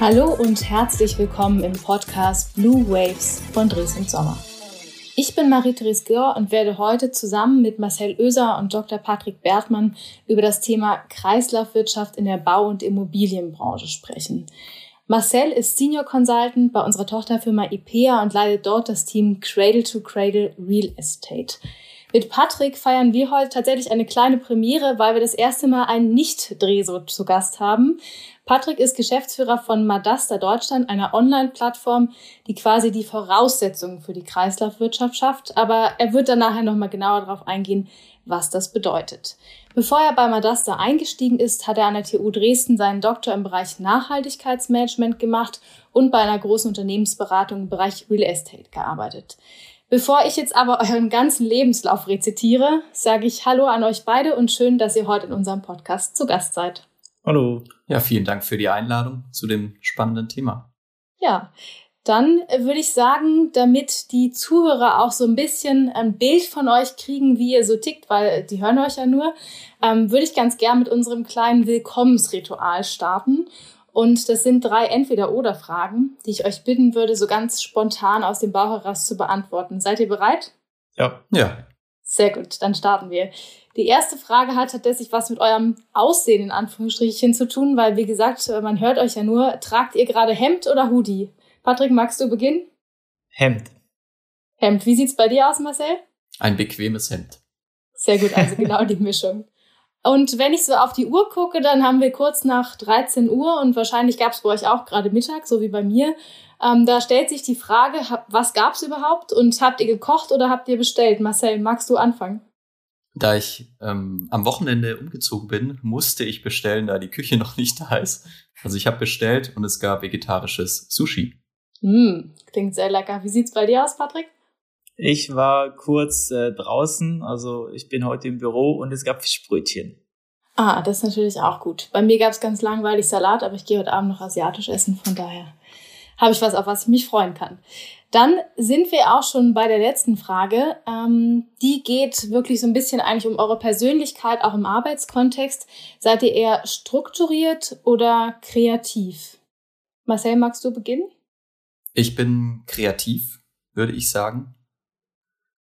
Hallo und herzlich willkommen im Podcast Blue Waves von Dres und Sommer. Ich bin Marie-Therese Gör und werde heute zusammen mit Marcel Oeser und Dr. Patrick Bertmann über das Thema Kreislaufwirtschaft in der Bau- und Immobilienbranche sprechen. Marcel ist Senior Consultant bei unserer Tochterfirma IPEA und leitet dort das Team Cradle to Cradle Real Estate. Mit Patrick feiern wir heute tatsächlich eine kleine Premiere, weil wir das erste Mal einen Nicht-Dreso zu Gast haben. Patrick ist Geschäftsführer von Madasta Deutschland, einer Online-Plattform, die quasi die Voraussetzungen für die Kreislaufwirtschaft schafft. Aber er wird dann nachher nochmal genauer darauf eingehen, was das bedeutet. Bevor er bei Madasta eingestiegen ist, hat er an der TU Dresden seinen Doktor im Bereich Nachhaltigkeitsmanagement gemacht und bei einer großen Unternehmensberatung im Bereich Real Estate gearbeitet. Bevor ich jetzt aber euren ganzen Lebenslauf rezitiere, sage ich Hallo an euch beide und schön, dass ihr heute in unserem Podcast zu Gast seid. Hallo. Ja, vielen Dank für die Einladung zu dem spannenden Thema. Ja, dann würde ich sagen, damit die Zuhörer auch so ein bisschen ein Bild von euch kriegen, wie ihr so tickt, weil die hören euch ja nur, ähm, würde ich ganz gern mit unserem kleinen Willkommensritual starten. Und das sind drei Entweder-Oder-Fragen, die ich euch bitten würde, so ganz spontan aus dem Bauch heraus zu beantworten. Seid ihr bereit? Ja. Ja. Sehr gut, dann starten wir. Die erste Frage hat tatsächlich was mit eurem Aussehen in Anführungsstrichen zu tun, weil wie gesagt, man hört euch ja nur. Tragt ihr gerade Hemd oder Hoodie? Patrick, magst du beginnen? Hemd. Hemd. Wie sieht's bei dir aus, Marcel? Ein bequemes Hemd. Sehr gut, also genau die Mischung. Und wenn ich so auf die Uhr gucke, dann haben wir kurz nach 13 Uhr und wahrscheinlich gab es bei euch auch gerade Mittag, so wie bei mir. Ähm, da stellt sich die Frage, was gab es überhaupt und habt ihr gekocht oder habt ihr bestellt? Marcel, magst du anfangen? Da ich ähm, am Wochenende umgezogen bin, musste ich bestellen, da die Küche noch nicht da ist. Also ich habe bestellt und es gab vegetarisches Sushi. Mm, klingt sehr lecker. Wie sieht's bei dir aus, Patrick? Ich war kurz äh, draußen, also ich bin heute im Büro und es gab Fischbrötchen. Ah, das ist natürlich auch gut. Bei mir gab es ganz langweilig Salat, aber ich gehe heute Abend noch asiatisch essen, von daher habe ich was, auf was ich mich freuen kann. Dann sind wir auch schon bei der letzten Frage. Ähm, die geht wirklich so ein bisschen eigentlich um eure Persönlichkeit, auch im Arbeitskontext. Seid ihr eher strukturiert oder kreativ? Marcel, magst du beginnen? Ich bin kreativ, würde ich sagen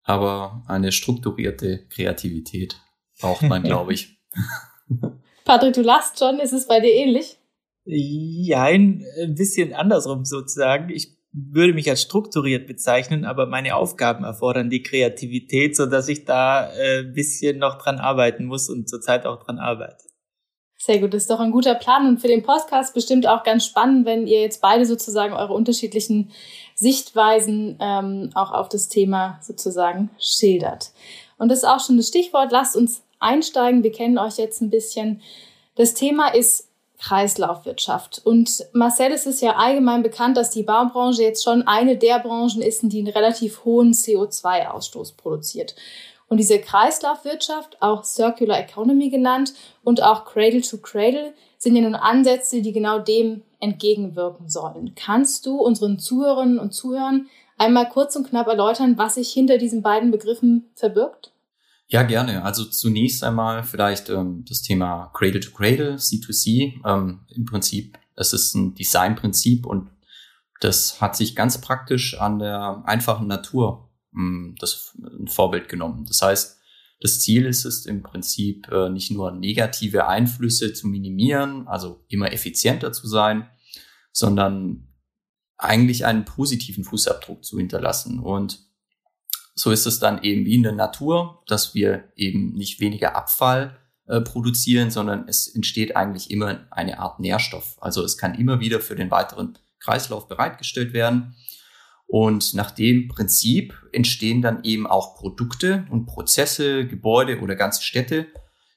aber eine strukturierte Kreativität braucht man, glaube ich. Patrick, du lachst schon, ist es bei dir ähnlich? Ja, ein bisschen andersrum sozusagen. Ich würde mich als strukturiert bezeichnen, aber meine Aufgaben erfordern die Kreativität, so dass ich da äh, bisschen noch dran arbeiten muss und zurzeit auch dran arbeite. Sehr gut, das ist doch ein guter Plan und für den Podcast bestimmt auch ganz spannend, wenn ihr jetzt beide sozusagen eure unterschiedlichen Sichtweisen ähm, auch auf das Thema sozusagen schildert. Und das ist auch schon das Stichwort. Lasst uns einsteigen. Wir kennen euch jetzt ein bisschen. Das Thema ist Kreislaufwirtschaft. Und Marcel, es ist ja allgemein bekannt, dass die Baubranche jetzt schon eine der Branchen ist, die einen relativ hohen CO2-Ausstoß produziert. Und diese Kreislaufwirtschaft, auch Circular Economy genannt und auch Cradle to Cradle, sind ja nun Ansätze, die genau dem entgegenwirken sollen. Kannst du unseren Zuhörerinnen und Zuhörern einmal kurz und knapp erläutern, was sich hinter diesen beiden Begriffen verbirgt? Ja, gerne. Also zunächst einmal vielleicht ähm, das Thema Cradle to Cradle, C2C. Ähm, Im Prinzip, es ist ein Designprinzip und das hat sich ganz praktisch an der einfachen Natur hm, das ein Vorbild genommen. Das heißt, das Ziel ist es im Prinzip äh, nicht nur negative Einflüsse zu minimieren, also immer effizienter zu sein, sondern eigentlich einen positiven Fußabdruck zu hinterlassen. Und so ist es dann eben wie in der Natur, dass wir eben nicht weniger Abfall äh, produzieren, sondern es entsteht eigentlich immer eine Art Nährstoff. Also es kann immer wieder für den weiteren Kreislauf bereitgestellt werden. Und nach dem Prinzip entstehen dann eben auch Produkte und Prozesse, Gebäude oder ganze Städte,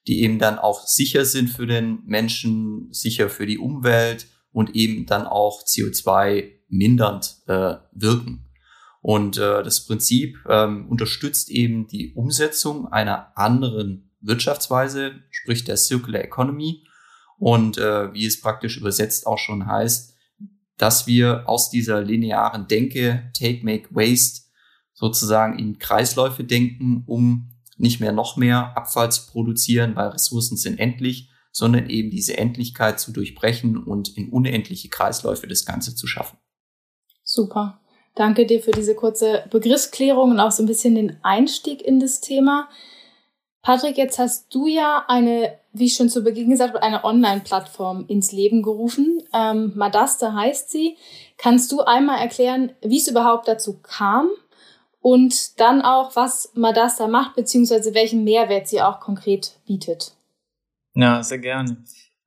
die eben dann auch sicher sind für den Menschen, sicher für die Umwelt und eben dann auch CO2 mindernd äh, wirken. Und äh, das Prinzip ähm, unterstützt eben die Umsetzung einer anderen Wirtschaftsweise, sprich der Circular Economy. Und äh, wie es praktisch übersetzt auch schon heißt, dass wir aus dieser linearen Denke, Take, Make, Waste, sozusagen in Kreisläufe denken, um nicht mehr noch mehr Abfall zu produzieren, weil Ressourcen sind endlich, sondern eben diese Endlichkeit zu durchbrechen und in unendliche Kreisläufe das Ganze zu schaffen. Super. Danke dir für diese kurze Begriffsklärung und auch so ein bisschen den Einstieg in das Thema. Patrick, jetzt hast du ja eine, wie ich schon zu Beginn gesagt habe, eine Online-Plattform ins Leben gerufen. Ähm, Madaste heißt sie. Kannst du einmal erklären, wie es überhaupt dazu kam und dann auch, was Madasta macht, beziehungsweise welchen Mehrwert sie auch konkret bietet? Ja, sehr gerne.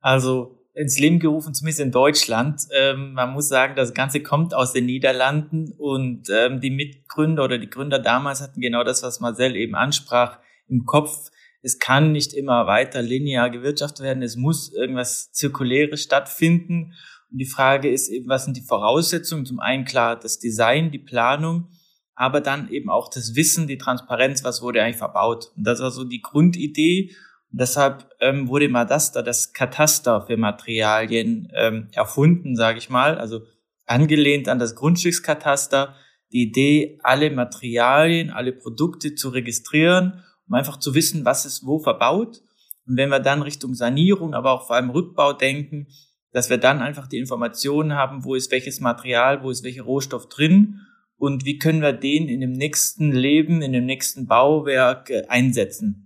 Also ins Leben gerufen, zumindest in Deutschland. Ähm, man muss sagen, das Ganze kommt aus den Niederlanden und ähm, die Mitgründer oder die Gründer damals hatten genau das, was Marcel eben ansprach im Kopf, es kann nicht immer weiter linear gewirtschaftet werden, es muss irgendwas Zirkuläres stattfinden. Und die Frage ist eben, was sind die Voraussetzungen? Zum einen klar das Design, die Planung, aber dann eben auch das Wissen, die Transparenz, was wurde eigentlich verbaut. Und das war so die Grundidee. Deshalb ähm, wurde Madasta, das Kataster für Materialien, ähm, erfunden, sage ich mal. Also angelehnt an das Grundstückskataster. Die Idee, alle Materialien, alle Produkte zu registrieren um einfach zu wissen, was ist wo verbaut. Und wenn wir dann Richtung Sanierung, aber auch vor allem Rückbau denken, dass wir dann einfach die Informationen haben, wo ist welches Material, wo ist welcher Rohstoff drin und wie können wir den in dem nächsten Leben, in dem nächsten Bauwerk äh, einsetzen.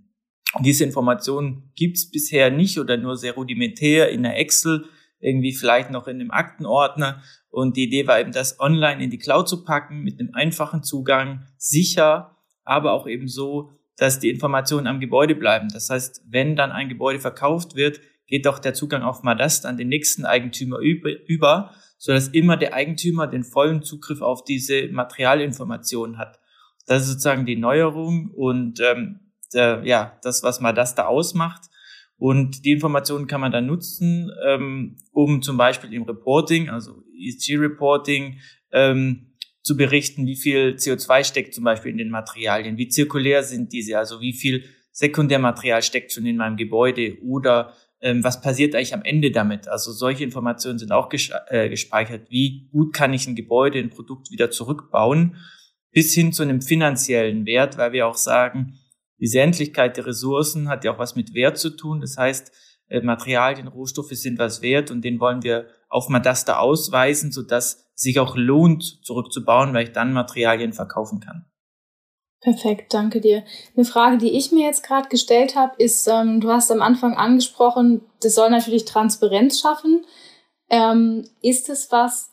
Diese Informationen gibt's bisher nicht oder nur sehr rudimentär in der Excel, irgendwie vielleicht noch in einem Aktenordner. Und die Idee war eben, das online in die Cloud zu packen, mit einem einfachen Zugang, sicher, aber auch eben so, dass die Informationen am Gebäude bleiben. Das heißt, wenn dann ein Gebäude verkauft wird, geht auch der Zugang auf Madast an den nächsten Eigentümer über, sodass immer der Eigentümer den vollen Zugriff auf diese Materialinformationen hat. Das ist sozusagen die Neuerung und ähm, der, ja, das, was Madast da ausmacht. Und die Informationen kann man dann nutzen, ähm, um zum Beispiel im Reporting, also ESG-Reporting, ähm, zu berichten, wie viel CO2 steckt zum Beispiel in den Materialien, wie zirkulär sind diese, also wie viel Sekundärmaterial steckt schon in meinem Gebäude oder ähm, was passiert eigentlich am Ende damit. Also solche Informationen sind auch äh, gespeichert, wie gut kann ich ein Gebäude, ein Produkt wieder zurückbauen, bis hin zu einem finanziellen Wert, weil wir auch sagen, diese Endlichkeit der Ressourcen hat ja auch was mit Wert zu tun. Das heißt, äh, Materialien, Rohstoffe sind was wert und den wollen wir auf Madaster ausweisen, sodass sich auch lohnt, zurückzubauen, weil ich dann Materialien verkaufen kann. Perfekt, danke dir. Eine Frage, die ich mir jetzt gerade gestellt habe, ist, ähm, du hast am Anfang angesprochen, das soll natürlich Transparenz schaffen. Ähm, ist es was,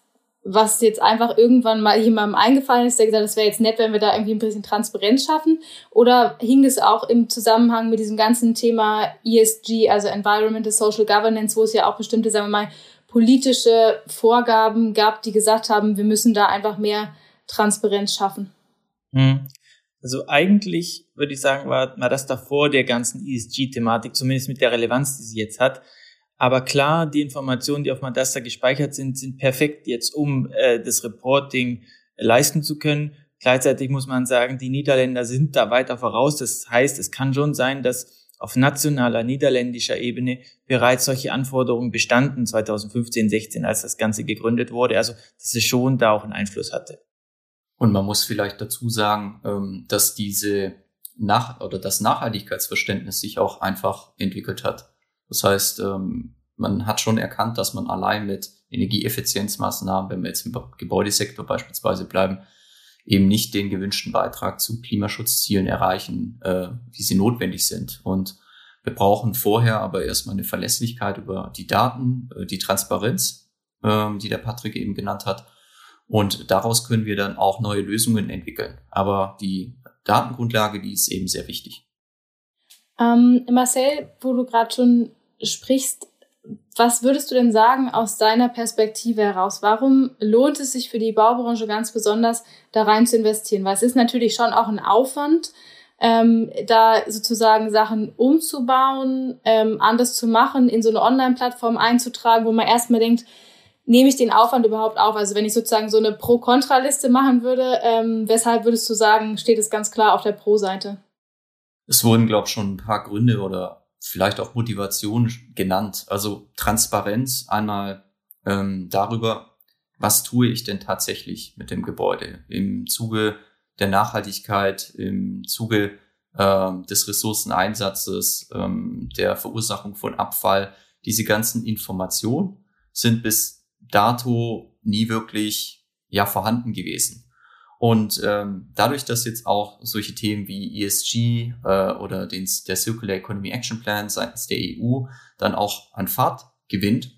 was jetzt einfach irgendwann mal jemandem eingefallen ist, der gesagt hat, das wäre jetzt nett, wenn wir da irgendwie ein bisschen Transparenz schaffen? Oder hing es auch im Zusammenhang mit diesem ganzen Thema ESG, also Environmental Social Governance, wo es ja auch bestimmte, sagen wir mal, politische Vorgaben gab, die gesagt haben, wir müssen da einfach mehr Transparenz schaffen? Hm. Also eigentlich würde ich sagen, war, war das davor der ganzen ESG-Thematik, zumindest mit der Relevanz, die sie jetzt hat. Aber klar, die Informationen, die auf Madasta gespeichert sind, sind perfekt jetzt, um äh, das Reporting äh, leisten zu können. Gleichzeitig muss man sagen, die Niederländer sind da weiter voraus. Das heißt, es kann schon sein, dass auf nationaler niederländischer Ebene bereits solche Anforderungen bestanden 2015, 16, als das Ganze gegründet wurde. Also, dass es schon da auch einen Einfluss hatte. Und man muss vielleicht dazu sagen, ähm, dass diese Nach oder das Nachhaltigkeitsverständnis sich auch einfach entwickelt hat. Das heißt, ähm, man hat schon erkannt, dass man allein mit Energieeffizienzmaßnahmen, wenn wir jetzt im Gebäudesektor beispielsweise bleiben, eben nicht den gewünschten Beitrag zu Klimaschutzzielen erreichen, äh, wie sie notwendig sind. Und wir brauchen vorher aber erstmal eine Verlässlichkeit über die Daten, äh, die Transparenz, äh, die der Patrick eben genannt hat. Und daraus können wir dann auch neue Lösungen entwickeln. Aber die Datengrundlage, die ist eben sehr wichtig. Ähm, Marcel, wo du gerade schon sprichst, was würdest du denn sagen aus deiner Perspektive heraus? Warum lohnt es sich für die Baubranche ganz besonders, da rein zu investieren? Weil es ist natürlich schon auch ein Aufwand, ähm, da sozusagen Sachen umzubauen, ähm, anders zu machen, in so eine Online-Plattform einzutragen, wo man erstmal denkt, nehme ich den Aufwand überhaupt auf? Also wenn ich sozusagen so eine Pro-Kontra-Liste machen würde, ähm, weshalb würdest du sagen, steht es ganz klar auf der Pro-Seite? Es wurden, glaube ich, schon ein paar Gründe oder vielleicht auch Motivation genannt. Also Transparenz einmal ähm, darüber, was tue ich denn tatsächlich mit dem Gebäude im Zuge der Nachhaltigkeit, im Zuge äh, des Ressourceneinsatzes, ähm, der Verursachung von Abfall. diese ganzen Informationen sind bis dato nie wirklich ja vorhanden gewesen. Und ähm, dadurch, dass jetzt auch solche Themen wie ESG äh, oder den, der Circular Economy Action Plan seitens der EU dann auch an Fahrt gewinnt,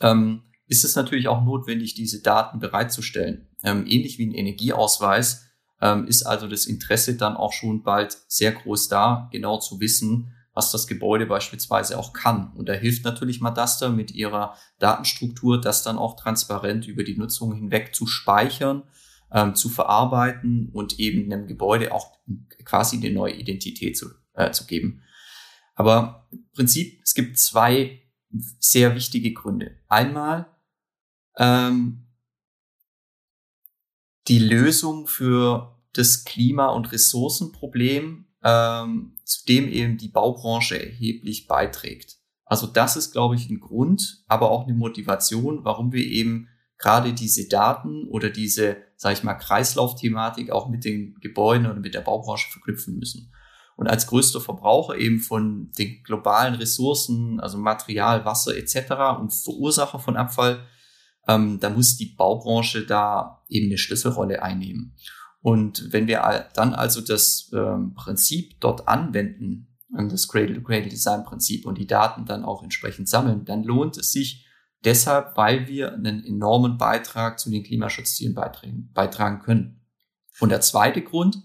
ähm, ist es natürlich auch notwendig, diese Daten bereitzustellen. Ähm, ähnlich wie ein Energieausweis ähm, ist also das Interesse dann auch schon bald sehr groß da, genau zu wissen, was das Gebäude beispielsweise auch kann. Und da hilft natürlich Madaster mit ihrer Datenstruktur, das dann auch transparent über die Nutzung hinweg zu speichern ähm, zu verarbeiten und eben einem Gebäude auch quasi eine neue Identität zu, äh, zu geben. Aber im Prinzip, es gibt zwei sehr wichtige Gründe. Einmal ähm, die Lösung für das Klima- und Ressourcenproblem, ähm, zu dem eben die Baubranche erheblich beiträgt. Also das ist, glaube ich, ein Grund, aber auch eine Motivation, warum wir eben gerade diese Daten oder diese, sage ich mal, Kreislaufthematik auch mit den Gebäuden oder mit der Baubranche verknüpfen müssen. Und als größter Verbraucher eben von den globalen Ressourcen, also Material, Wasser etc. und Verursacher von Abfall, ähm, da muss die Baubranche da eben eine Schlüsselrolle einnehmen. Und wenn wir dann also das ähm, Prinzip dort anwenden, das Cradle-to-Cradle-Design-Prinzip und die Daten dann auch entsprechend sammeln, dann lohnt es sich, Deshalb, weil wir einen enormen Beitrag zu den Klimaschutzzielen beitragen, beitragen können. Und der zweite Grund,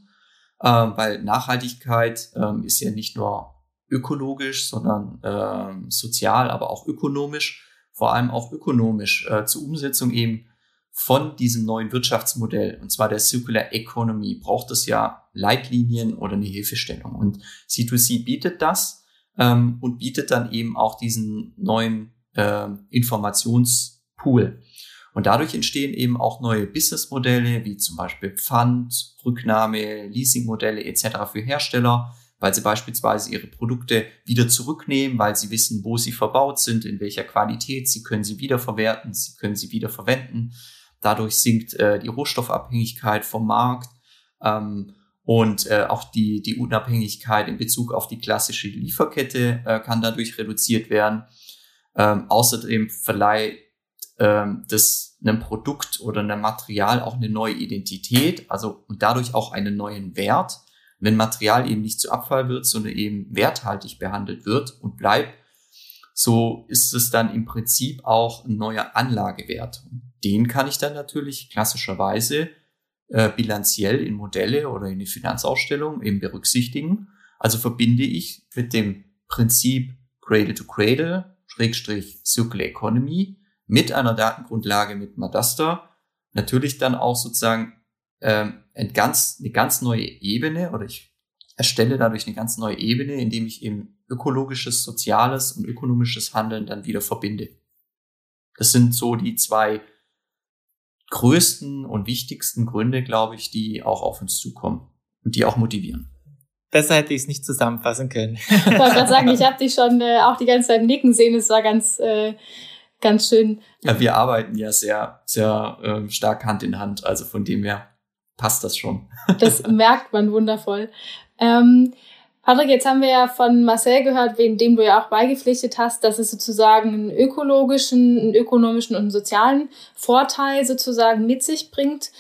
äh, weil Nachhaltigkeit äh, ist ja nicht nur ökologisch, sondern äh, sozial, aber auch ökonomisch, vor allem auch ökonomisch äh, zur Umsetzung eben von diesem neuen Wirtschaftsmodell, und zwar der Circular Economy, braucht es ja Leitlinien oder eine Hilfestellung. Und C2C bietet das ähm, und bietet dann eben auch diesen neuen äh, Informationspool. Und dadurch entstehen eben auch neue Businessmodelle, wie zum Beispiel Pfand, Rücknahme, Leasingmodelle etc. für Hersteller, weil sie beispielsweise ihre Produkte wieder zurücknehmen, weil sie wissen, wo sie verbaut sind, in welcher Qualität, sie können sie wiederverwerten, sie können sie wiederverwenden. Dadurch sinkt äh, die Rohstoffabhängigkeit vom Markt ähm, und äh, auch die, die Unabhängigkeit in Bezug auf die klassische Lieferkette äh, kann dadurch reduziert werden. Ähm, außerdem verleiht ähm, das einem Produkt oder einem Material auch eine neue Identität, also und dadurch auch einen neuen Wert. Wenn Material eben nicht zu Abfall wird, sondern eben werthaltig behandelt wird und bleibt, so ist es dann im Prinzip auch ein neuer Anlagewert. Den kann ich dann natürlich klassischerweise äh, bilanziell in Modelle oder in eine Finanzausstellung eben berücksichtigen. Also verbinde ich mit dem Prinzip Cradle to Cradle Schrägstrich Circular Economy mit einer Datengrundlage mit Madaster natürlich dann auch sozusagen ähm, ein ganz, eine ganz neue Ebene oder ich erstelle dadurch eine ganz neue Ebene, indem ich eben ökologisches, soziales und ökonomisches Handeln dann wieder verbinde. Das sind so die zwei größten und wichtigsten Gründe, glaube ich, die auch auf uns zukommen und die auch motivieren. Besser hätte ich es nicht zusammenfassen können. ich wollte gerade sagen, ich habe dich schon äh, auch die ganze Zeit nicken sehen. Es war ganz, äh, ganz schön. Ja, wir arbeiten ja sehr, sehr äh, stark Hand in Hand. Also von dem her passt das schon. das merkt man wundervoll. Ähm, Patrick, jetzt haben wir ja von Marcel gehört, wem dem du ja auch beigepflichtet hast, dass es sozusagen einen ökologischen, einen ökonomischen und einen sozialen Vorteil sozusagen mit sich bringt.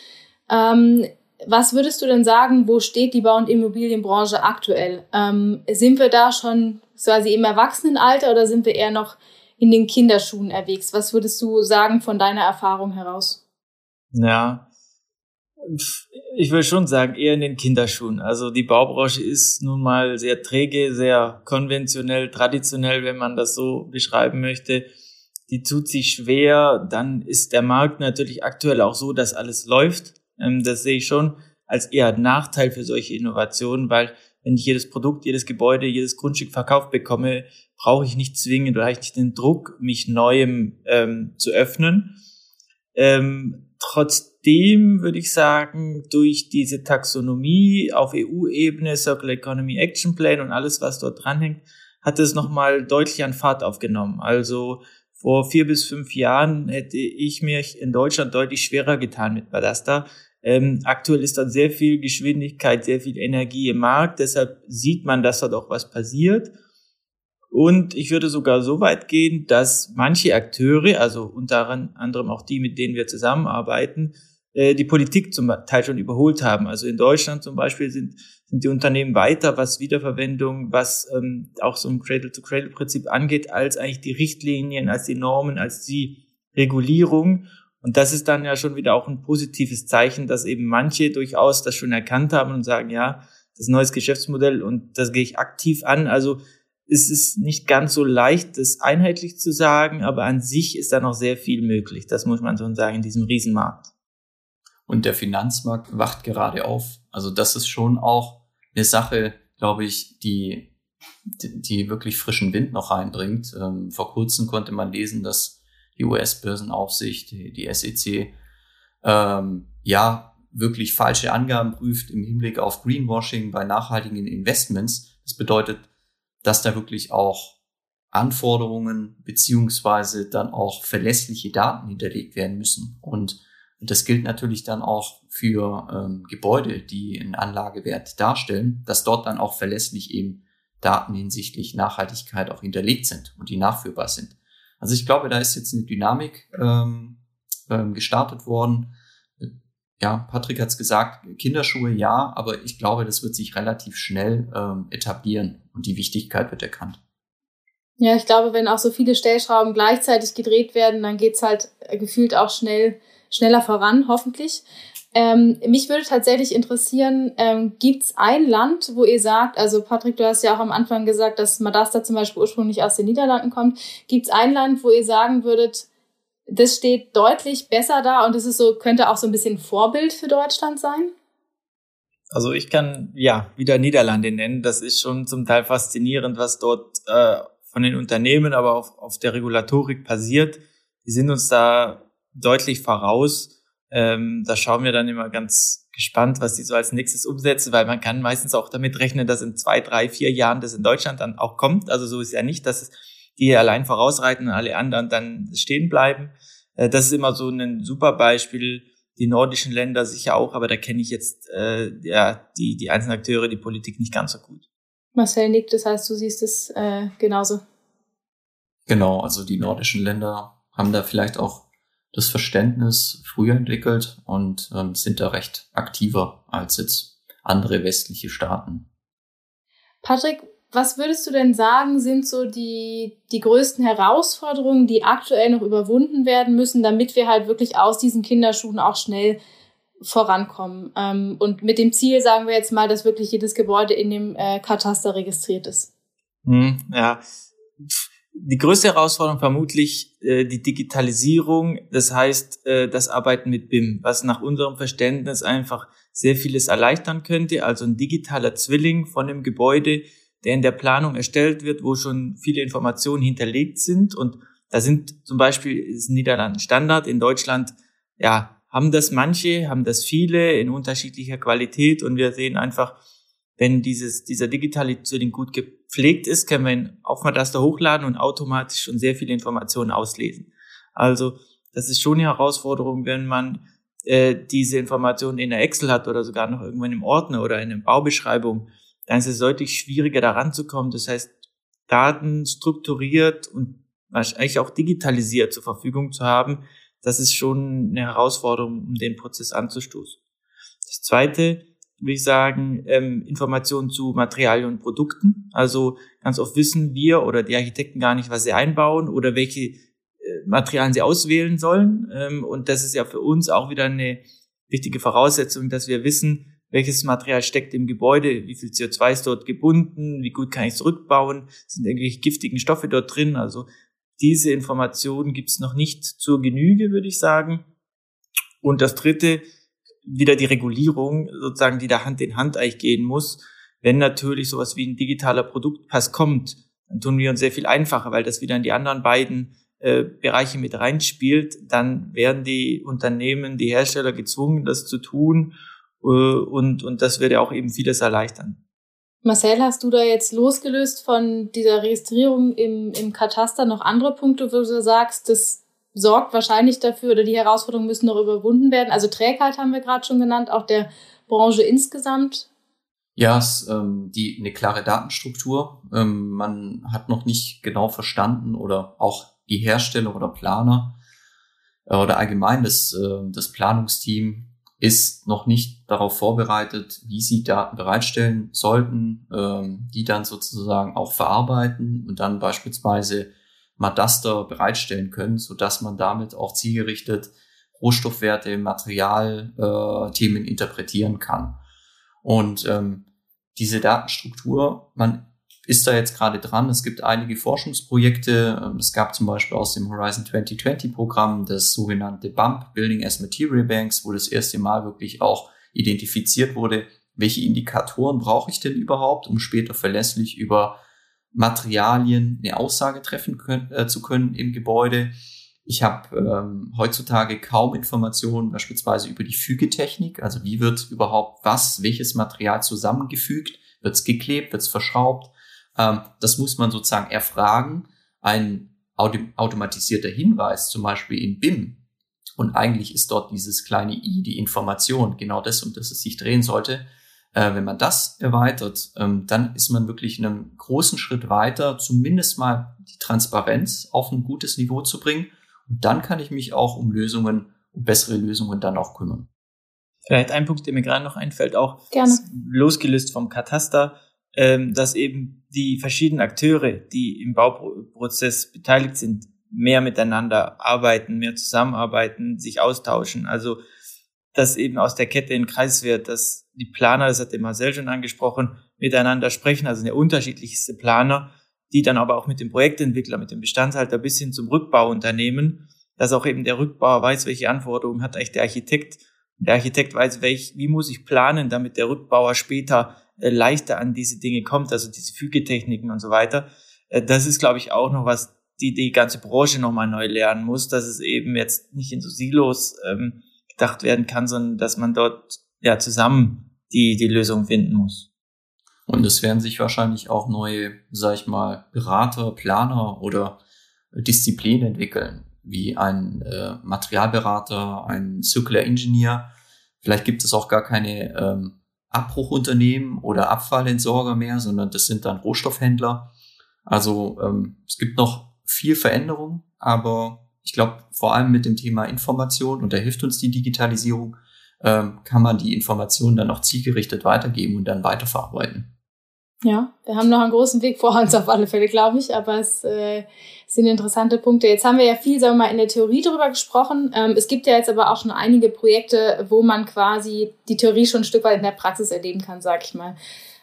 Ähm, was würdest du denn sagen, wo steht die Bau- und Immobilienbranche aktuell? Ähm, sind wir da schon quasi im Erwachsenenalter oder sind wir eher noch in den Kinderschuhen erwegs? Was würdest du sagen von deiner Erfahrung heraus? Ja, ich würde schon sagen, eher in den Kinderschuhen. Also die Baubranche ist nun mal sehr träge, sehr konventionell, traditionell, wenn man das so beschreiben möchte. Die tut sich schwer. Dann ist der Markt natürlich aktuell auch so, dass alles läuft. Ähm, das sehe ich schon als eher Nachteil für solche Innovationen, weil wenn ich jedes Produkt, jedes Gebäude, jedes Grundstück verkauft bekomme, brauche ich nicht zwingend oder nicht den Druck, mich neuem ähm, zu öffnen. Ähm, trotzdem würde ich sagen, durch diese Taxonomie auf EU-Ebene, Circular Economy Action Plan und alles, was dort dranhängt, hat es nochmal deutlich an Fahrt aufgenommen. Also vor vier bis fünf Jahren hätte ich mich in Deutschland deutlich schwerer getan mit Badasta. Ähm, aktuell ist dort sehr viel Geschwindigkeit, sehr viel Energie im Markt. Deshalb sieht man, dass dort auch was passiert. Und ich würde sogar so weit gehen, dass manche Akteure, also unter anderem auch die, mit denen wir zusammenarbeiten, äh, die Politik zum Teil schon überholt haben. Also in Deutschland zum Beispiel sind, sind die Unternehmen weiter, was Wiederverwendung, was ähm, auch so ein Cradle-to-Cradle-Prinzip angeht, als eigentlich die Richtlinien, als die Normen, als die Regulierung. Und das ist dann ja schon wieder auch ein positives Zeichen, dass eben manche durchaus das schon erkannt haben und sagen, ja, das ist ein neues Geschäftsmodell und das gehe ich aktiv an. Also es ist nicht ganz so leicht, das einheitlich zu sagen, aber an sich ist da noch sehr viel möglich. Das muss man so sagen in diesem Riesenmarkt. Und der Finanzmarkt wacht gerade auf. Also das ist schon auch eine Sache, glaube ich, die, die wirklich frischen Wind noch reinbringt. Ähm, vor kurzem konnte man lesen, dass die US-Börsenaufsicht, die, die SEC, ähm, ja, wirklich falsche Angaben prüft im Hinblick auf Greenwashing bei nachhaltigen Investments. Das bedeutet, dass da wirklich auch Anforderungen beziehungsweise dann auch verlässliche Daten hinterlegt werden müssen. Und das gilt natürlich dann auch für ähm, Gebäude, die einen Anlagewert darstellen, dass dort dann auch verlässlich eben Daten hinsichtlich Nachhaltigkeit auch hinterlegt sind und die nachführbar sind. Also ich glaube, da ist jetzt eine Dynamik ähm, ähm, gestartet worden. Ja, Patrick hat es gesagt, Kinderschuhe ja, aber ich glaube, das wird sich relativ schnell ähm, etablieren und die Wichtigkeit wird erkannt. Ja, ich glaube, wenn auch so viele Stellschrauben gleichzeitig gedreht werden, dann geht's halt gefühlt auch schnell, schneller voran, hoffentlich. Ähm, mich würde tatsächlich interessieren, ähm, gibt es ein Land, wo ihr sagt, also Patrick, du hast ja auch am Anfang gesagt, dass Madasta zum Beispiel ursprünglich aus den Niederlanden kommt. Gibt es ein Land, wo ihr sagen würdet, das steht deutlich besser da und es ist so, könnte auch so ein bisschen Vorbild für Deutschland sein? Also ich kann ja wieder Niederlande nennen. Das ist schon zum Teil faszinierend, was dort äh, von den Unternehmen, aber auch auf der Regulatorik passiert. Die sind uns da deutlich voraus. Ähm, da schauen wir dann immer ganz gespannt, was die so als nächstes umsetzen, weil man kann meistens auch damit rechnen, dass in zwei, drei, vier Jahren das in Deutschland dann auch kommt. Also so ist ja nicht, dass die allein vorausreiten und alle anderen dann stehen bleiben. Äh, das ist immer so ein super Beispiel. Die nordischen Länder sicher auch, aber da kenne ich jetzt äh, ja die die einzelnen Akteure, die Politik nicht ganz so gut. Marcel nickt, das heißt, du siehst es äh, genauso. Genau, also die nordischen Länder haben da vielleicht auch das Verständnis früher entwickelt und ähm, sind da recht aktiver als jetzt andere westliche Staaten. Patrick, was würdest du denn sagen, sind so die, die größten Herausforderungen, die aktuell noch überwunden werden müssen, damit wir halt wirklich aus diesen Kinderschuhen auch schnell vorankommen? Ähm, und mit dem Ziel, sagen wir jetzt mal, dass wirklich jedes Gebäude in dem äh, Kataster registriert ist. Hm, ja, die größte Herausforderung vermutlich äh, die Digitalisierung, das heißt äh, das Arbeiten mit BIM, was nach unserem Verständnis einfach sehr vieles erleichtern könnte. Also ein digitaler Zwilling von dem Gebäude, der in der Planung erstellt wird, wo schon viele Informationen hinterlegt sind. Und da sind zum Beispiel ist Niederlanden Standard. In Deutschland, ja, haben das manche, haben das viele in unterschiedlicher Qualität. Und wir sehen einfach, wenn dieses, dieser digitale Zwilling gut gepflegt ist, können wir ihn auf Madaster hochladen und automatisch schon sehr viele Informationen auslesen. Also das ist schon eine Herausforderung, wenn man äh, diese Informationen in der Excel hat oder sogar noch irgendwann im Ordner oder in der Baubeschreibung, dann ist es deutlich schwieriger daran zu kommen. Das heißt, Daten strukturiert und eigentlich auch digitalisiert zur Verfügung zu haben, das ist schon eine Herausforderung, um den Prozess anzustoßen. Das Zweite, würde ich sagen, ähm, Informationen zu Materialien und Produkten. Also ganz oft wissen wir oder die Architekten gar nicht, was sie einbauen oder welche äh, Materialien sie auswählen sollen. Ähm, und das ist ja für uns auch wieder eine wichtige Voraussetzung, dass wir wissen, welches Material steckt im Gebäude, wie viel CO2 ist dort gebunden, wie gut kann ich es rückbauen, sind irgendwelche giftigen Stoffe dort drin. Also diese Informationen gibt es noch nicht zur Genüge, würde ich sagen. Und das Dritte, wieder die Regulierung sozusagen, die da Hand in Hand eigentlich gehen muss. Wenn natürlich sowas wie ein digitaler Produktpass kommt, dann tun wir uns sehr viel einfacher, weil das wieder in die anderen beiden äh, Bereiche mit reinspielt. Dann werden die Unternehmen, die Hersteller gezwungen, das zu tun. Äh, und, und das würde auch eben vieles erleichtern. Marcel, hast du da jetzt losgelöst von dieser Registrierung im, im Kataster noch andere Punkte, wo du sagst, das sorgt wahrscheinlich dafür oder die Herausforderungen müssen noch überwunden werden. Also Trägheit haben wir gerade schon genannt, auch der Branche insgesamt. Ja, es, ähm, die eine klare Datenstruktur. Ähm, man hat noch nicht genau verstanden oder auch die Hersteller oder Planer äh, oder allgemein das, äh, das Planungsteam ist noch nicht darauf vorbereitet, wie sie Daten bereitstellen sollten, ähm, die dann sozusagen auch verarbeiten und dann beispielsweise Madaster bereitstellen können, so dass man damit auch zielgerichtet Rohstoffwerte, Materialthemen äh, interpretieren kann. Und ähm, diese Datenstruktur, man ist da jetzt gerade dran. Es gibt einige Forschungsprojekte. Ähm, es gab zum Beispiel aus dem Horizon 2020 Programm das sogenannte BUMP, Building as Material Banks, wo das erste Mal wirklich auch identifiziert wurde, welche Indikatoren brauche ich denn überhaupt, um später verlässlich über Materialien eine Aussage treffen können, äh, zu können im Gebäude. Ich habe ähm, heutzutage kaum Informationen beispielsweise über die Fügetechnik, also wie wird überhaupt was, welches Material zusammengefügt, wird es geklebt, wird es verschraubt. Ähm, das muss man sozusagen erfragen. Ein automatisierter Hinweis, zum Beispiel in BIM, und eigentlich ist dort dieses kleine i, die Information, genau das, um das es sich drehen sollte. Äh, wenn man das erweitert, ähm, dann ist man wirklich einen großen Schritt weiter, zumindest mal die Transparenz auf ein gutes Niveau zu bringen und dann kann ich mich auch um Lösungen, um bessere Lösungen dann auch kümmern. Vielleicht ein Punkt, der mir gerade noch einfällt, auch Gerne. losgelöst vom Kataster, ähm, dass eben die verschiedenen Akteure, die im Bauprozess beteiligt sind, mehr miteinander arbeiten, mehr zusammenarbeiten, sich austauschen. Also, dass eben aus der Kette ein Kreis wird, dass die Planer, das hat der Marcel schon angesprochen, miteinander sprechen, also der unterschiedlichste Planer, die dann aber auch mit dem Projektentwickler, mit dem Bestandshalter bis hin zum Rückbauunternehmen, dass auch eben der Rückbauer weiß, welche Anforderungen hat eigentlich der Architekt. Der Architekt weiß, welch, wie muss ich planen, damit der Rückbauer später äh, leichter an diese Dinge kommt, also diese Fügetechniken und so weiter. Äh, das ist, glaube ich, auch noch was, die die ganze Branche nochmal neu lernen muss, dass es eben jetzt nicht in so Silos ähm, gedacht werden kann, sondern dass man dort ja zusammen die, die Lösung finden muss. Und es werden sich wahrscheinlich auch neue, sag ich mal, Berater, Planer oder Disziplinen entwickeln, wie ein äh, Materialberater, ein Circular Engineer. Vielleicht gibt es auch gar keine ähm, Abbruchunternehmen oder Abfallentsorger mehr, sondern das sind dann Rohstoffhändler. Also ähm, es gibt noch viel Veränderung, aber ich glaube, vor allem mit dem Thema Information, und da hilft uns die Digitalisierung, ähm, kann man die Informationen dann auch zielgerichtet weitergeben und dann weiterverarbeiten. Ja, wir haben noch einen großen Weg vor uns auf alle Fälle, glaube ich, aber es äh, sind interessante Punkte. Jetzt haben wir ja viel, sagen wir mal, in der Theorie darüber gesprochen. Ähm, es gibt ja jetzt aber auch schon einige Projekte, wo man quasi die Theorie schon ein Stück weit in der Praxis erleben kann, sag ich mal.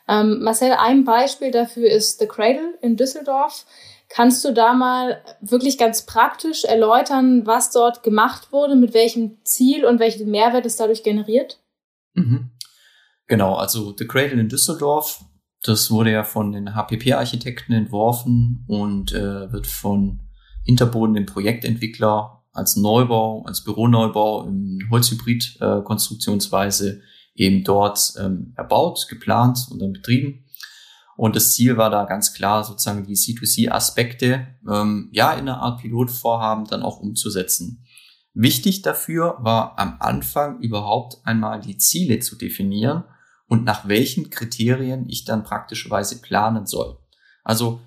Ähm, Marcel, ein Beispiel dafür ist The Cradle in Düsseldorf. Kannst du da mal wirklich ganz praktisch erläutern, was dort gemacht wurde, mit welchem Ziel und welchen Mehrwert es dadurch generiert? Mhm. Genau, also The Cradle in Düsseldorf das wurde ja von den HPP-Architekten entworfen und äh, wird von Interboden, dem Projektentwickler, als Neubau, als Büroneubau in Holzhybrid-Konstruktionsweise äh, eben dort ähm, erbaut, geplant und dann betrieben. Und das Ziel war da ganz klar, sozusagen die C2C-Aspekte ähm, ja in einer Art Pilotvorhaben dann auch umzusetzen. Wichtig dafür war am Anfang überhaupt einmal die Ziele zu definieren und nach welchen Kriterien ich dann praktischerweise planen soll. Also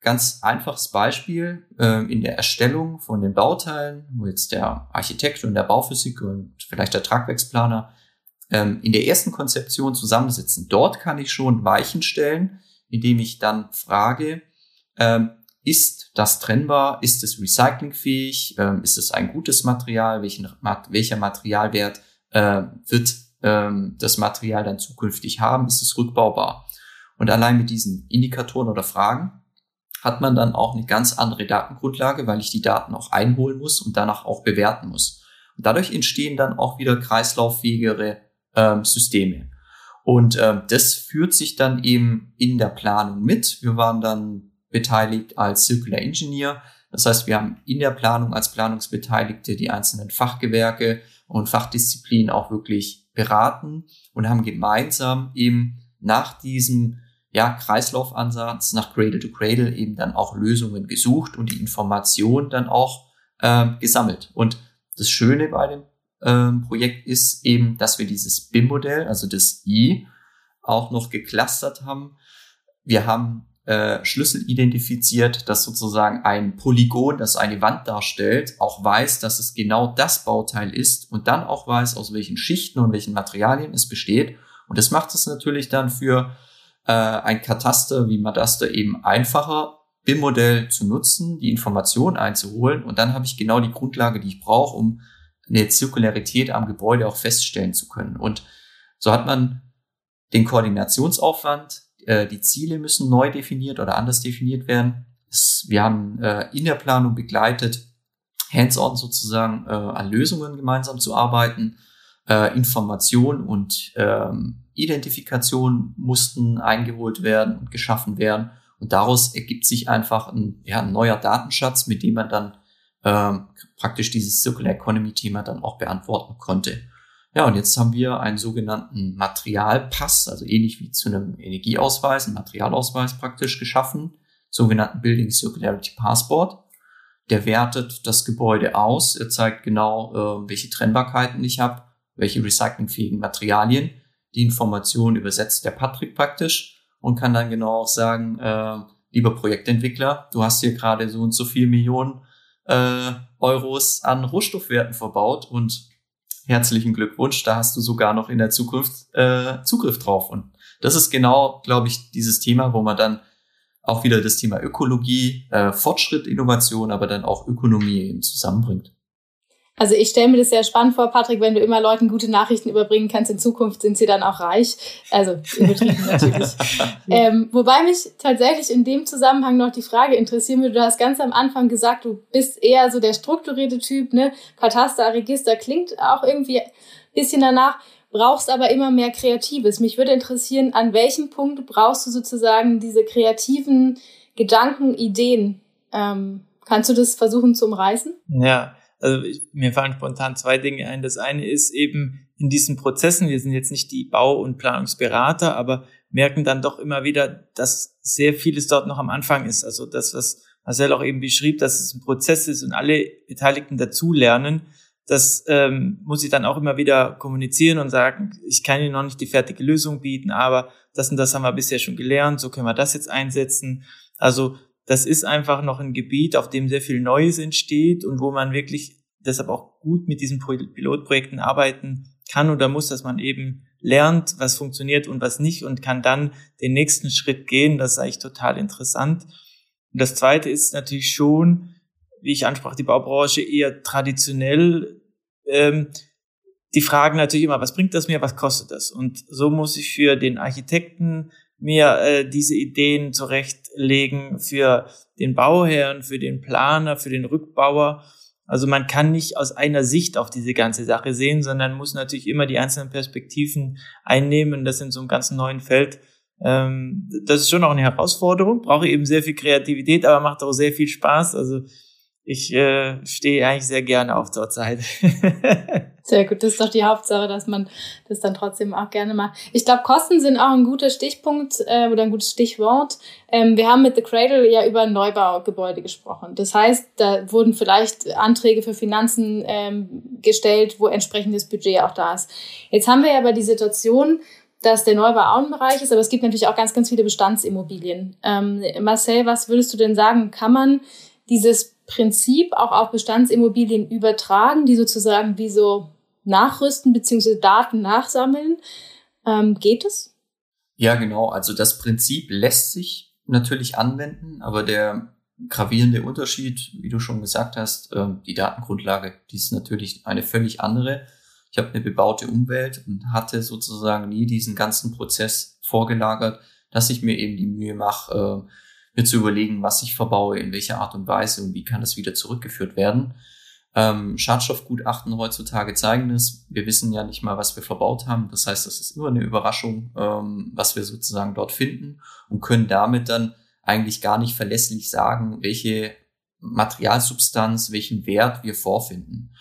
ganz einfaches Beispiel äh, in der Erstellung von den Bauteilen, wo jetzt der Architekt und der Bauphysiker und vielleicht der Tragwerksplaner ähm, in der ersten Konzeption zusammensitzen. Dort kann ich schon Weichen stellen, indem ich dann frage, ähm, ist das trennbar? Ist es recyclingfähig? Ähm, ist es ein gutes Material? Welchen, welcher Materialwert äh, wird ähm, das Material dann zukünftig haben, ist es rückbaubar. Und allein mit diesen Indikatoren oder Fragen hat man dann auch eine ganz andere Datengrundlage, weil ich die Daten auch einholen muss und danach auch bewerten muss. Und dadurch entstehen dann auch wieder kreislauffähigere ähm, Systeme. Und ähm, das führt sich dann eben in der Planung mit. Wir waren dann beteiligt als Circular Engineer. Das heißt, wir haben in der Planung als Planungsbeteiligte die einzelnen Fachgewerke und Fachdisziplinen auch wirklich beraten und haben gemeinsam eben nach diesem ja, Kreislaufansatz, nach Cradle to Cradle eben dann auch Lösungen gesucht und die Information dann auch äh, gesammelt. Und das Schöne bei dem ähm, Projekt ist eben, dass wir dieses BIM-Modell, also das I, auch noch geclustert haben. Wir haben äh, Schlüssel identifiziert, dass sozusagen ein Polygon, das eine Wand darstellt, auch weiß, dass es genau das Bauteil ist und dann auch weiß, aus welchen Schichten und welchen Materialien es besteht. Und das macht es natürlich dann für äh, ein Kataster wie Madaster eben einfacher, BIM-Modell zu nutzen, die Informationen einzuholen und dann habe ich genau die Grundlage, die ich brauche, um eine Zirkularität am Gebäude auch feststellen zu können. Und so hat man den Koordinationsaufwand, äh, die Ziele müssen neu definiert oder anders definiert werden. Wir haben äh, in der Planung begleitet, hands-on sozusagen äh, an Lösungen gemeinsam zu arbeiten. Information und ähm, Identifikation mussten eingeholt werden und geschaffen werden. Und daraus ergibt sich einfach ein, ja, ein neuer Datenschatz, mit dem man dann ähm, praktisch dieses Circular Economy Thema dann auch beantworten konnte. Ja, und jetzt haben wir einen sogenannten Materialpass, also ähnlich wie zu einem Energieausweis, einen Materialausweis praktisch geschaffen, sogenannten Building Circularity Passport. Der wertet das Gebäude aus, er zeigt genau, äh, welche Trennbarkeiten ich habe, welche recyclingfähigen Materialien. Die Information übersetzt der Patrick praktisch und kann dann genau auch sagen, äh, lieber Projektentwickler, du hast hier gerade so und so viel Millionen äh, Euros an Rohstoffwerten verbaut und herzlichen Glückwunsch, da hast du sogar noch in der Zukunft äh, Zugriff drauf. Und das ist genau, glaube ich, dieses Thema, wo man dann auch wieder das Thema Ökologie, äh, Fortschritt, Innovation, aber dann auch Ökonomie eben zusammenbringt. Also ich stelle mir das sehr spannend vor, Patrick, wenn du immer Leuten gute Nachrichten überbringen kannst, in Zukunft sind sie dann auch reich. Also übertrieben natürlich. ähm, wobei mich tatsächlich in dem Zusammenhang noch die Frage interessieren würde, du hast ganz am Anfang gesagt, du bist eher so der strukturierte Typ, ne? Kataster, Register klingt auch irgendwie bisschen danach, brauchst aber immer mehr Kreatives. Mich würde interessieren, an welchem Punkt brauchst du sozusagen diese kreativen Gedanken, Ideen? Ähm, kannst du das versuchen zu umreißen? Ja, also ich, mir fallen spontan zwei Dinge ein. Das eine ist eben in diesen Prozessen, wir sind jetzt nicht die Bau- und Planungsberater, aber merken dann doch immer wieder, dass sehr vieles dort noch am Anfang ist. Also das, was Marcel auch eben beschrieb, dass es ein Prozess ist und alle Beteiligten dazulernen, das ähm, muss ich dann auch immer wieder kommunizieren und sagen, ich kann Ihnen noch nicht die fertige Lösung bieten, aber das und das haben wir bisher schon gelernt, so können wir das jetzt einsetzen. Also das ist einfach noch ein Gebiet, auf dem sehr viel Neues entsteht und wo man wirklich deshalb auch gut mit diesen Pilotprojekten arbeiten kann oder muss, dass man eben lernt, was funktioniert und was nicht und kann dann den nächsten Schritt gehen. Das ist eigentlich total interessant. Und das Zweite ist natürlich schon, wie ich ansprach, die Baubranche eher traditionell. Ähm, die fragen natürlich immer, was bringt das mir, was kostet das? Und so muss ich für den Architekten mir äh, diese Ideen zurechtlegen für den Bauherrn, für den Planer, für den Rückbauer. Also man kann nicht aus einer Sicht auf diese ganze Sache sehen, sondern muss natürlich immer die einzelnen Perspektiven einnehmen. Das in so einem ganzen neuen Feld. Ähm, das ist schon auch eine Herausforderung, brauche eben sehr viel Kreativität, aber macht auch sehr viel Spaß. Also ich äh, stehe eigentlich sehr gerne auf zur Zeit. sehr gut, das ist doch die Hauptsache, dass man das dann trotzdem auch gerne macht. Ich glaube, Kosten sind auch ein guter Stichpunkt äh, oder ein gutes Stichwort. Ähm, wir haben mit The Cradle ja über Neubaugebäude gesprochen. Das heißt, da wurden vielleicht Anträge für Finanzen ähm, gestellt, wo entsprechendes Budget auch da ist. Jetzt haben wir ja aber die Situation, dass der Neubau auch ein Bereich ist, aber es gibt natürlich auch ganz, ganz viele Bestandsimmobilien. Ähm, Marcel, was würdest du denn sagen? Kann man dieses Prinzip auch auf Bestandsimmobilien übertragen, die sozusagen wie so nachrüsten bzw. Daten nachsammeln. Ähm, geht es? Ja, genau. Also das Prinzip lässt sich natürlich anwenden, aber der gravierende Unterschied, wie du schon gesagt hast, äh, die Datengrundlage, die ist natürlich eine völlig andere. Ich habe eine bebaute Umwelt und hatte sozusagen nie diesen ganzen Prozess vorgelagert, dass ich mir eben die Mühe mache, äh, mir zu überlegen, was ich verbaue, in welcher Art und Weise und wie kann das wieder zurückgeführt werden. Ähm, Schadstoffgutachten heutzutage zeigen es. Wir wissen ja nicht mal, was wir verbaut haben. Das heißt, das ist immer eine Überraschung, ähm, was wir sozusagen dort finden und können damit dann eigentlich gar nicht verlässlich sagen, welche Materialsubstanz, welchen Wert wir vorfinden.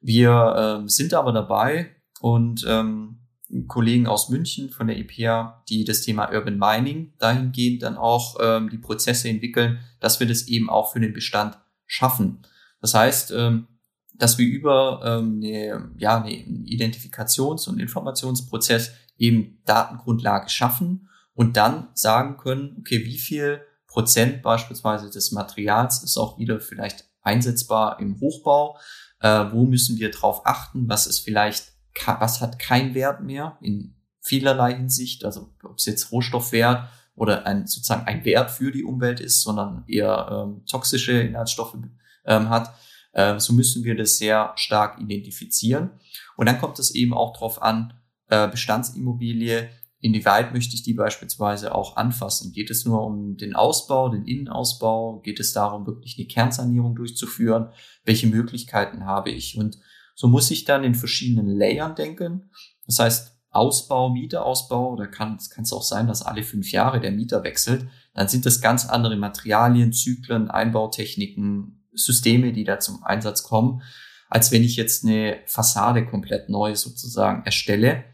Wir äh, sind aber dabei und ähm, Kollegen aus München von der EPA, die das Thema Urban Mining dahingehend dann auch ähm, die Prozesse entwickeln, dass wir das eben auch für den Bestand schaffen. Das heißt, ähm, dass wir über ähm, eine, ja, einen Identifikations- und Informationsprozess eben Datengrundlage schaffen und dann sagen können, okay, wie viel Prozent beispielsweise des Materials ist auch wieder vielleicht einsetzbar im Hochbau, äh, wo müssen wir drauf achten, was ist vielleicht, was hat kein Wert mehr in vielerlei Hinsicht, also ob es jetzt Rohstoffwert oder ein, sozusagen ein Wert für die Umwelt ist, sondern eher ähm, toxische Inhaltsstoffe ähm, hat. Äh, so müssen wir das sehr stark identifizieren. Und dann kommt es eben auch darauf an, äh, Bestandsimmobilie, inwieweit möchte ich die beispielsweise auch anfassen? Geht es nur um den Ausbau, den Innenausbau? Geht es darum, wirklich eine Kernsanierung durchzuführen? Welche Möglichkeiten habe ich? Und so muss ich dann in verschiedenen Layern denken. Das heißt, Ausbau, Mieterausbau, da kann es auch sein, dass alle fünf Jahre der Mieter wechselt, dann sind das ganz andere Materialien, Zyklen, Einbautechniken, Systeme, die da zum Einsatz kommen, als wenn ich jetzt eine Fassade komplett neu sozusagen erstelle.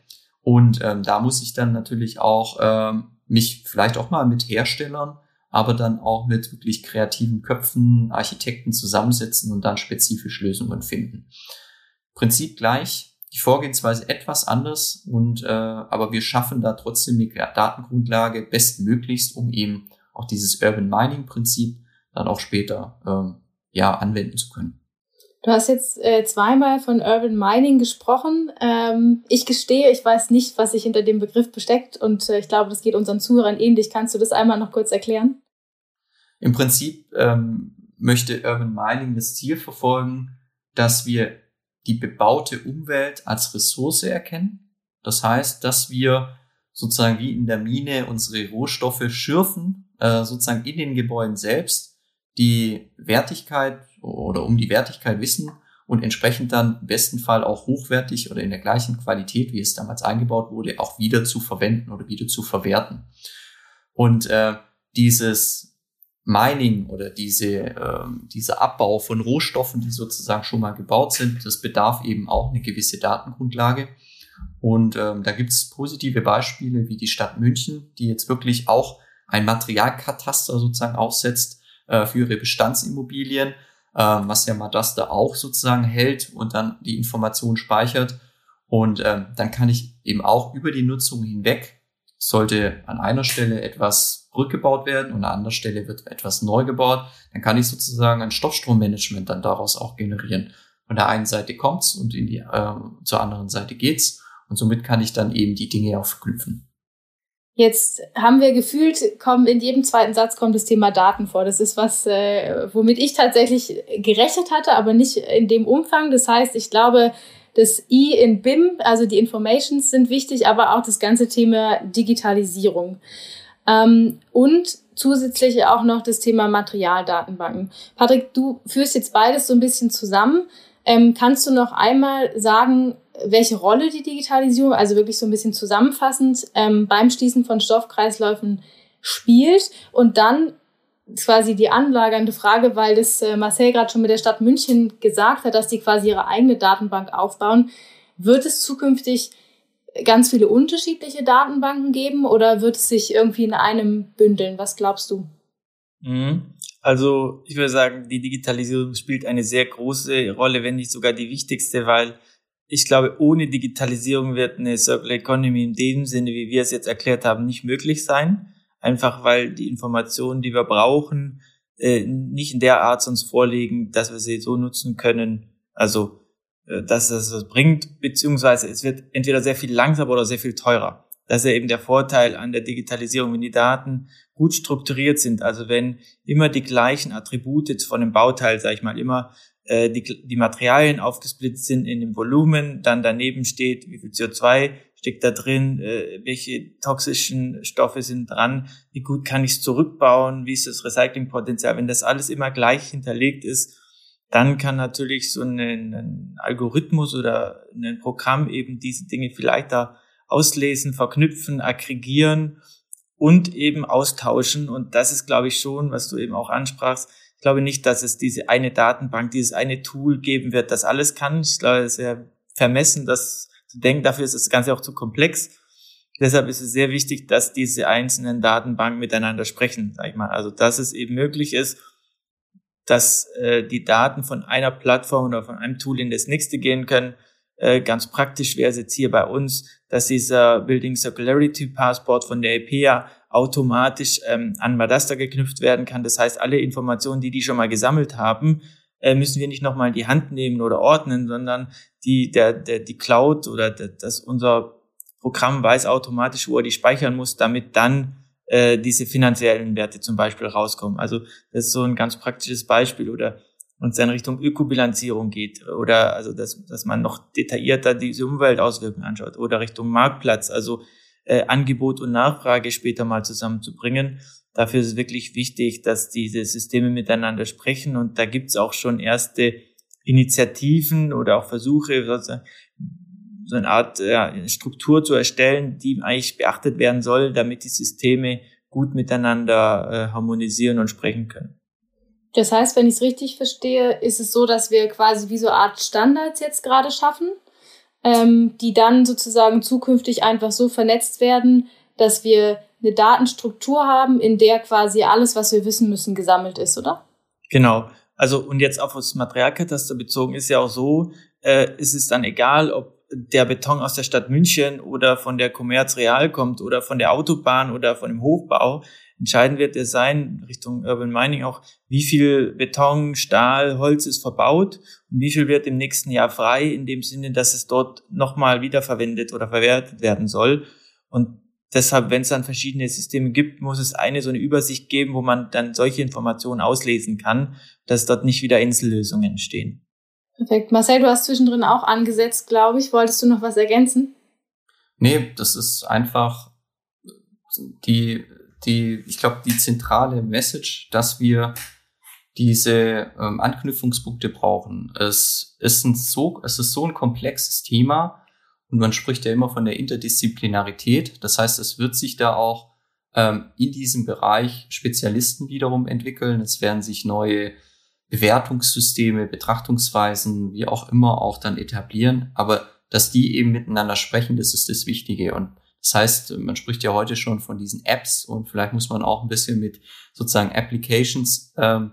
Und ähm, da muss ich dann natürlich auch ähm, mich vielleicht auch mal mit Herstellern, aber dann auch mit wirklich kreativen Köpfen, Architekten zusammensetzen und dann spezifisch Lösungen finden. Prinzip gleich, die Vorgehensweise etwas anders und äh, aber wir schaffen da trotzdem eine Datengrundlage bestmöglichst, um eben auch dieses Urban Mining Prinzip dann auch später ähm, ja anwenden zu können. Du hast jetzt äh, zweimal von Urban Mining gesprochen. Ähm, ich gestehe, ich weiß nicht, was sich hinter dem Begriff besteckt und äh, ich glaube, das geht unseren Zuhörern ähnlich. Kannst du das einmal noch kurz erklären? Im Prinzip ähm, möchte Urban Mining das Ziel verfolgen, dass wir die bebaute Umwelt als Ressource erkennen. Das heißt, dass wir sozusagen wie in der Mine unsere Rohstoffe schürfen, äh, sozusagen in den Gebäuden selbst, die Wertigkeit oder um die Wertigkeit wissen und entsprechend dann im besten Fall auch hochwertig oder in der gleichen Qualität, wie es damals eingebaut wurde, auch wieder zu verwenden oder wieder zu verwerten. Und äh, dieses Mining oder diese, äh, dieser Abbau von Rohstoffen, die sozusagen schon mal gebaut sind, das bedarf eben auch eine gewisse Datengrundlage. Und ähm, da gibt es positive Beispiele wie die Stadt München, die jetzt wirklich auch ein Materialkataster sozusagen aufsetzt äh, für ihre Bestandsimmobilien, äh, was ja Madasta auch sozusagen hält und dann die Information speichert. Und ähm, dann kann ich eben auch über die Nutzung hinweg, sollte an einer Stelle etwas rückgebaut werden und an anderer Stelle wird etwas neu gebaut, dann kann ich sozusagen ein Stoffstrommanagement dann daraus auch generieren. Von der einen Seite kommt's und in die, äh, zur anderen Seite geht's und somit kann ich dann eben die Dinge auch verknüpfen. Jetzt haben wir gefühlt, kommen in jedem zweiten Satz kommt das Thema Daten vor. Das ist was, äh, womit ich tatsächlich gerechnet hatte, aber nicht in dem Umfang. Das heißt, ich glaube, das I in BIM, also die Informations sind wichtig, aber auch das ganze Thema Digitalisierung. Ähm, und zusätzlich auch noch das Thema Materialdatenbanken. Patrick, du führst jetzt beides so ein bisschen zusammen. Ähm, kannst du noch einmal sagen, welche Rolle die Digitalisierung, also wirklich so ein bisschen zusammenfassend, ähm, beim Schließen von Stoffkreisläufen spielt und dann quasi die anlagernde Frage, weil das äh, Marcel gerade schon mit der Stadt München gesagt hat, dass die quasi ihre eigene Datenbank aufbauen. Wird es zukünftig ganz viele unterschiedliche Datenbanken geben oder wird es sich irgendwie in einem bündeln? Was glaubst du? Mhm. Also ich würde sagen, die Digitalisierung spielt eine sehr große Rolle, wenn nicht sogar die wichtigste, weil ich glaube, ohne Digitalisierung wird eine Circular Economy in dem Sinne, wie wir es jetzt erklärt haben, nicht möglich sein. Einfach weil die Informationen, die wir brauchen, äh, nicht in der Art uns vorliegen, dass wir sie so nutzen können. Also dass es was bringt, beziehungsweise es wird entweder sehr viel langsamer oder sehr viel teurer. Das ist ja eben der Vorteil an der Digitalisierung, wenn die Daten gut strukturiert sind, also wenn immer die gleichen Attribute von dem Bauteil, sage ich mal, immer äh, die, die Materialien aufgesplittet sind in dem Volumen, dann daneben steht, wie viel CO2 steckt da drin, äh, welche toxischen Stoffe sind dran, wie gut kann ich es zurückbauen, wie ist das Recyclingpotenzial, wenn das alles immer gleich hinterlegt ist, dann kann natürlich so ein, ein Algorithmus oder ein Programm eben diese Dinge vielleicht da auslesen, verknüpfen, aggregieren und eben austauschen. Und das ist, glaube ich, schon, was du eben auch ansprachst. Ich glaube nicht, dass es diese eine Datenbank, dieses eine Tool geben wird, das alles kann. Ich glaube, es ist ja vermessen, das zu denken. Dafür ist das Ganze auch zu komplex. Deshalb ist es sehr wichtig, dass diese einzelnen Datenbanken miteinander sprechen, sag ich mal. Also, dass es eben möglich ist, dass äh, die Daten von einer Plattform oder von einem Tool in das nächste gehen können, Äh, ganz praktisch wäre es jetzt hier bei uns, dass dieser Building Circularity Passport von der EPA automatisch ähm, an Madasta geknüpft werden kann. Das heißt, alle Informationen, die die schon mal gesammelt haben, äh, müssen wir nicht nochmal in die Hand nehmen oder ordnen, sondern die, der, der, die Cloud oder der, das unser Programm weiß automatisch, wo er die speichern muss, damit dann äh, diese finanziellen Werte zum Beispiel rauskommen. Also das ist so ein ganz praktisches Beispiel oder und es dann Richtung Ökobilanzierung geht oder also dass, dass man noch detaillierter diese Umweltauswirkungen anschaut oder Richtung Marktplatz, also äh, Angebot und Nachfrage später mal zusammenzubringen. Dafür ist es wirklich wichtig, dass diese Systeme miteinander sprechen und da gibt es auch schon erste Initiativen oder auch Versuche, so eine Art ja, Struktur zu erstellen, die eigentlich beachtet werden soll, damit die Systeme gut miteinander äh, harmonisieren und sprechen können. Das heißt, wenn ich es richtig verstehe, ist es so, dass wir quasi wie so eine Art Standards jetzt gerade schaffen, ähm, die dann sozusagen zukünftig einfach so vernetzt werden, dass wir eine Datenstruktur haben, in der quasi alles, was wir wissen müssen, gesammelt ist, oder? Genau. Also und jetzt auf das Materialkataster bezogen ist ja auch so, äh, ist es dann egal, ob der Beton aus der Stadt München oder von der Commerz Real kommt oder von der Autobahn oder von dem Hochbau. Entscheidend wird es sein, Richtung Urban Mining auch, wie viel Beton, Stahl, Holz ist verbaut und wie viel wird im nächsten Jahr frei, in dem Sinne, dass es dort nochmal wiederverwendet oder verwertet werden soll. Und deshalb, wenn es dann verschiedene Systeme gibt, muss es eine so eine Übersicht geben, wo man dann solche Informationen auslesen kann, dass dort nicht wieder Insellösungen entstehen. Perfekt. Marcel, du hast zwischendrin auch angesetzt, glaube ich. Wolltest du noch was ergänzen? Nee, das ist einfach die die, ich glaube, die zentrale Message, dass wir diese ähm, Anknüpfungspunkte brauchen. Es ist ein so, es ist so ein komplexes Thema und man spricht ja immer von der Interdisziplinarität. Das heißt, es wird sich da auch ähm, in diesem Bereich Spezialisten wiederum entwickeln. Es werden sich neue Bewertungssysteme, Betrachtungsweisen, wie auch immer, auch dann etablieren. Aber dass die eben miteinander sprechen, das ist das Wichtige. Und das heißt, man spricht ja heute schon von diesen Apps und vielleicht muss man auch ein bisschen mit sozusagen Applications ähm,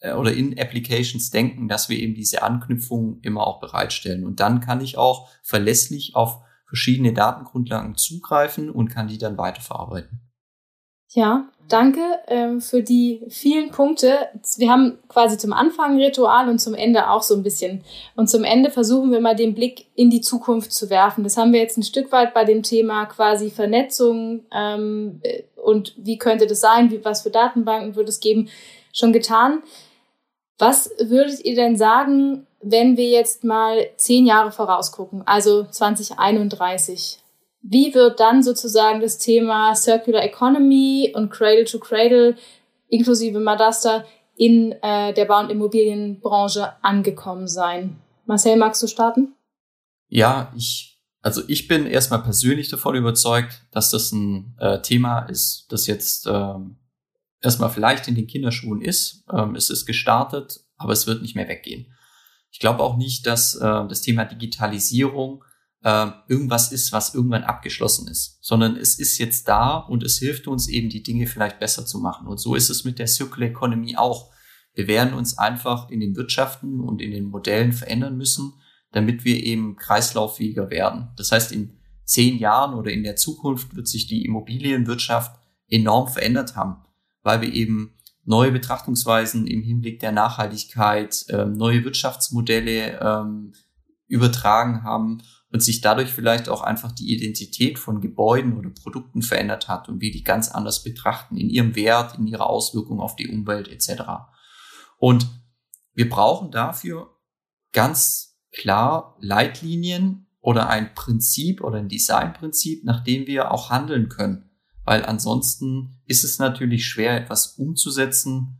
äh, oder in Applications denken, dass wir eben diese Anknüpfungen immer auch bereitstellen. Und dann kann ich auch verlässlich auf verschiedene Datengrundlagen zugreifen und kann die dann weiterverarbeiten. Ja, danke ähm, für die vielen Punkte. Wir haben quasi zum Anfang Ritual und zum Ende auch so ein bisschen. Und zum Ende versuchen wir mal den Blick in die Zukunft zu werfen. Das haben wir jetzt ein Stück weit bei dem Thema quasi Vernetzung ähm, und wie könnte das sein, wie, was für Datenbanken würde es geben, schon getan. Was würdet ihr denn sagen, wenn wir jetzt mal zehn Jahre vorausgucken, also 2031? Wie wird dann sozusagen das Thema Circular Economy und Cradle to Cradle inklusive Madasta in äh, der Bau- und Immobilienbranche angekommen sein? Marcel, magst du starten? Ja, ich, also ich bin erstmal persönlich davon überzeugt, dass das ein äh, Thema ist, das jetzt ähm, erstmal vielleicht in den Kinderschuhen ist. Ähm, es ist gestartet, aber es wird nicht mehr weggehen. Ich glaube auch nicht, dass äh, das Thema Digitalisierung äh, irgendwas ist, was irgendwann abgeschlossen ist, sondern es ist jetzt da und es hilft uns eben, die Dinge vielleicht besser zu machen. Und so ist es mit der Circular Economy auch. Wir werden uns einfach in den Wirtschaften und in den Modellen verändern müssen, damit wir eben kreislauffähiger werden. Das heißt, in zehn Jahren oder in der Zukunft wird sich die Immobilienwirtschaft enorm verändert haben, weil wir eben neue Betrachtungsweisen im Hinblick der Nachhaltigkeit, ähm, neue Wirtschaftsmodelle ähm, übertragen haben und sich dadurch vielleicht auch einfach die Identität von Gebäuden oder Produkten verändert hat und wir die ganz anders betrachten in ihrem Wert, in ihrer Auswirkung auf die Umwelt etc. Und wir brauchen dafür ganz klar Leitlinien oder ein Prinzip oder ein Designprinzip, nach dem wir auch handeln können. Weil ansonsten ist es natürlich schwer, etwas umzusetzen,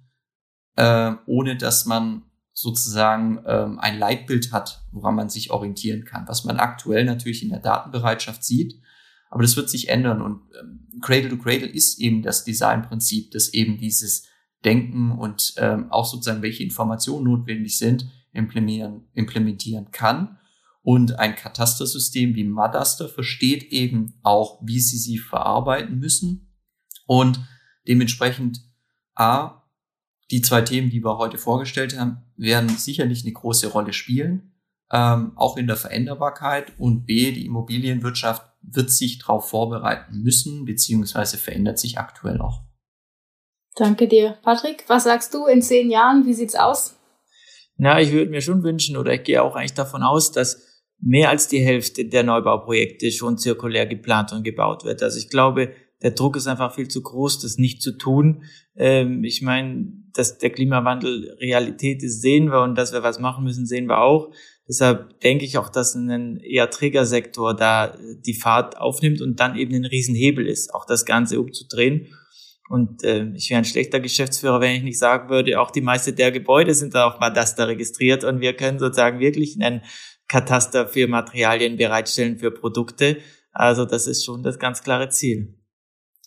äh, ohne dass man sozusagen ähm, ein Leitbild hat, woran man sich orientieren kann, was man aktuell natürlich in der Datenbereitschaft sieht. Aber das wird sich ändern und ähm, Cradle to Cradle ist eben das Designprinzip, das eben dieses Denken und ähm, auch sozusagen welche Informationen notwendig sind, implementieren, implementieren kann. Und ein Katastersystem wie Madaster versteht eben auch, wie sie sie verarbeiten müssen und dementsprechend A, die zwei Themen, die wir heute vorgestellt haben, werden sicherlich eine große Rolle spielen. ähm, auch in der Veränderbarkeit und B, die Immobilienwirtschaft wird sich darauf vorbereiten müssen, beziehungsweise verändert sich aktuell auch. Danke dir. Patrick, was sagst du in zehn Jahren? Wie sieht's aus? Na, ich würde mir schon wünschen oder ich gehe auch eigentlich davon aus, dass mehr als die Hälfte der Neubauprojekte schon zirkulär geplant und gebaut wird. Also ich glaube, der Druck ist einfach viel zu groß, das nicht zu tun. Ähm, ich meine, dass der Klimawandel Realität ist, sehen wir und dass wir was machen müssen, sehen wir auch. Deshalb denke ich auch, dass ein eher Trägersektor da die Fahrt aufnimmt und dann eben ein Riesenhebel ist, auch das Ganze umzudrehen. Und äh, ich wäre ein schlechter Geschäftsführer, wenn ich nicht sagen würde, auch die meiste der Gebäude sind da auf Madasta registriert und wir können sozusagen wirklich einen Kataster für Materialien bereitstellen für Produkte. Also das ist schon das ganz klare Ziel.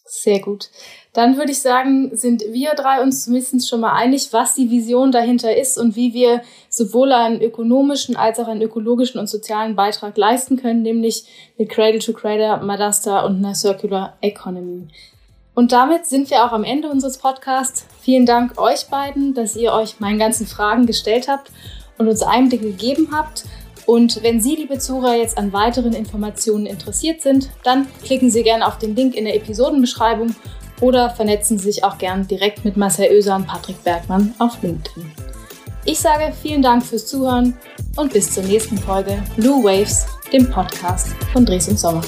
Sehr gut. Dann würde ich sagen, sind wir drei uns zumindest schon mal einig, was die Vision dahinter ist und wie wir sowohl einen ökonomischen als auch einen ökologischen und sozialen Beitrag leisten können, nämlich mit Cradle to Cradle, Madasta und einer Circular Economy. Und damit sind wir auch am Ende unseres Podcasts. Vielen Dank euch beiden, dass ihr euch meinen ganzen Fragen gestellt habt und uns Einblicke gegeben habt. Und wenn Sie, liebe Zuhörer, jetzt an weiteren Informationen interessiert sind, dann klicken Sie gerne auf den Link in der Episodenbeschreibung oder vernetzen Sie sich auch gern direkt mit Marcel Oeser und Patrick Bergmann auf LinkedIn. Ich sage vielen Dank fürs Zuhören und bis zur nächsten Folge Blue Waves, dem Podcast von Dres und Sommer.